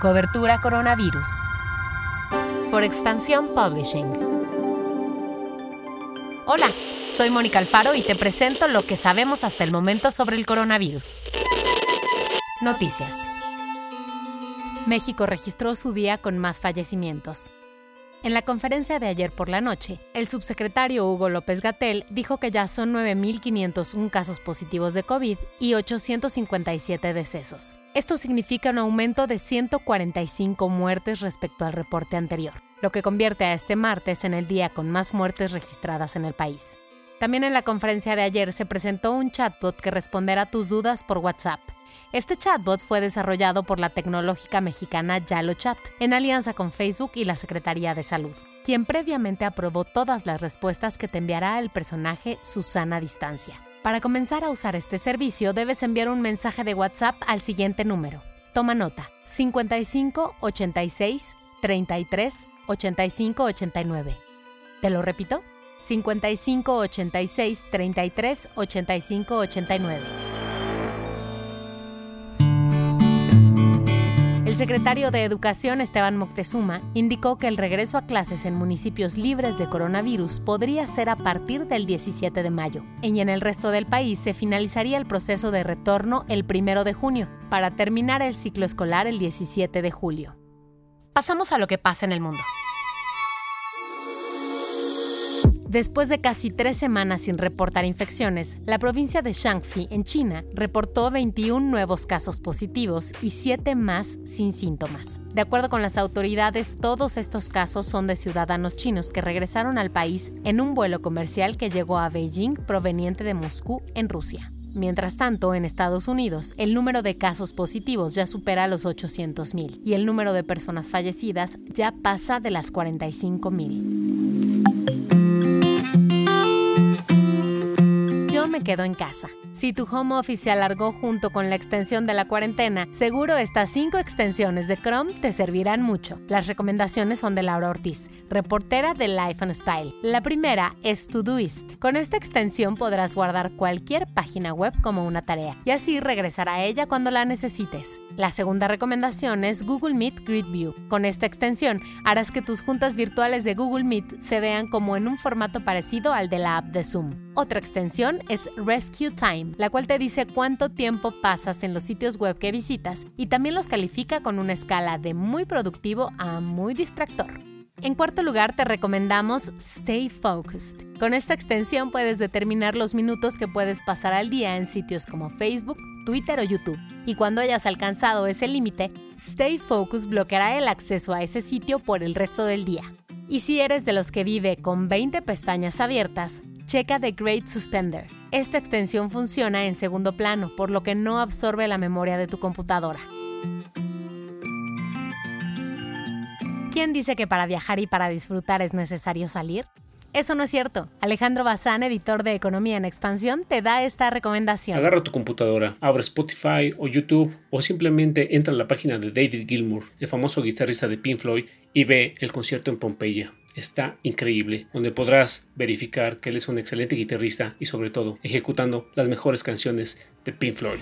Cobertura Coronavirus. Por Expansión Publishing. Hola, soy Mónica Alfaro y te presento lo que sabemos hasta el momento sobre el coronavirus. Noticias. México registró su día con más fallecimientos. En la conferencia de ayer por la noche, el subsecretario Hugo López Gatel dijo que ya son 9.501 casos positivos de COVID y 857 decesos. Esto significa un aumento de 145 muertes respecto al reporte anterior, lo que convierte a este martes en el día con más muertes registradas en el país. También en la conferencia de ayer se presentó un chatbot que responderá tus dudas por WhatsApp este chatbot fue desarrollado por la tecnológica mexicana YaloChat, en alianza con Facebook y la Secretaría de Salud, quien previamente aprobó todas las respuestas que te enviará el personaje Susana Distancia. Para comenzar a usar este servicio debes enviar un mensaje de WhatsApp al siguiente número. Toma nota: 55 86 33 85 89. ¿Te lo repito? 55 86 33 85 89. Secretario de Educación, Esteban Moctezuma, indicó que el regreso a clases en municipios libres de coronavirus podría ser a partir del 17 de mayo, y en el resto del país se finalizaría el proceso de retorno el 1 de junio, para terminar el ciclo escolar el 17 de julio. Pasamos a lo que pasa en el mundo. Después de casi tres semanas sin reportar infecciones, la provincia de Shaanxi, en China, reportó 21 nuevos casos positivos y 7 más sin síntomas. De acuerdo con las autoridades, todos estos casos son de ciudadanos chinos que regresaron al país en un vuelo comercial que llegó a Beijing proveniente de Moscú, en Rusia. Mientras tanto, en Estados Unidos, el número de casos positivos ya supera los 800.000 y el número de personas fallecidas ya pasa de las 45.000. me quedo en casa. Si tu home office se alargó junto con la extensión de la cuarentena, seguro estas cinco extensiones de Chrome te servirán mucho. Las recomendaciones son de Laura Ortiz, reportera de Life and Style. La primera es Todoist. Con esta extensión podrás guardar cualquier página web como una tarea y así regresar a ella cuando la necesites. La segunda recomendación es Google Meet Grid View. Con esta extensión harás que tus juntas virtuales de Google Meet se vean como en un formato parecido al de la app de Zoom. Otra extensión es Rescue Time la cual te dice cuánto tiempo pasas en los sitios web que visitas y también los califica con una escala de muy productivo a muy distractor. En cuarto lugar, te recomendamos Stay Focused. Con esta extensión puedes determinar los minutos que puedes pasar al día en sitios como Facebook, Twitter o YouTube. Y cuando hayas alcanzado ese límite, Stay Focused bloqueará el acceso a ese sitio por el resto del día. Y si eres de los que vive con 20 pestañas abiertas, checa The Great Suspender. Esta extensión funciona en segundo plano, por lo que no absorbe la memoria de tu computadora. ¿Quién dice que para viajar y para disfrutar es necesario salir? Eso no es cierto. Alejandro Bazán, editor de Economía en Expansión, te da esta recomendación. Agarra tu computadora, abre Spotify o YouTube o simplemente entra a la página de David Gilmour, el famoso guitarrista de Pink Floyd, y ve el concierto en Pompeya está increíble, donde podrás verificar que él es un excelente guitarrista y sobre todo ejecutando las mejores canciones de Pink Floyd.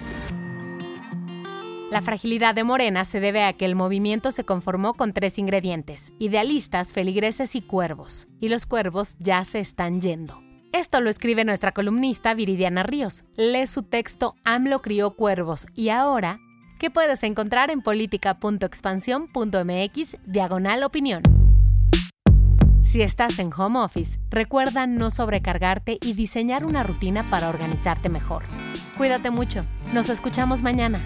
La fragilidad de Morena se debe a que el movimiento se conformó con tres ingredientes, idealistas, feligreses y cuervos, y los cuervos ya se están yendo. Esto lo escribe nuestra columnista Viridiana Ríos. Lee su texto AMLO crió cuervos y ahora, que puedes encontrar en política.expansión.mx diagonal opinión. Si estás en home office, recuerda no sobrecargarte y diseñar una rutina para organizarte mejor. Cuídate mucho. Nos escuchamos mañana.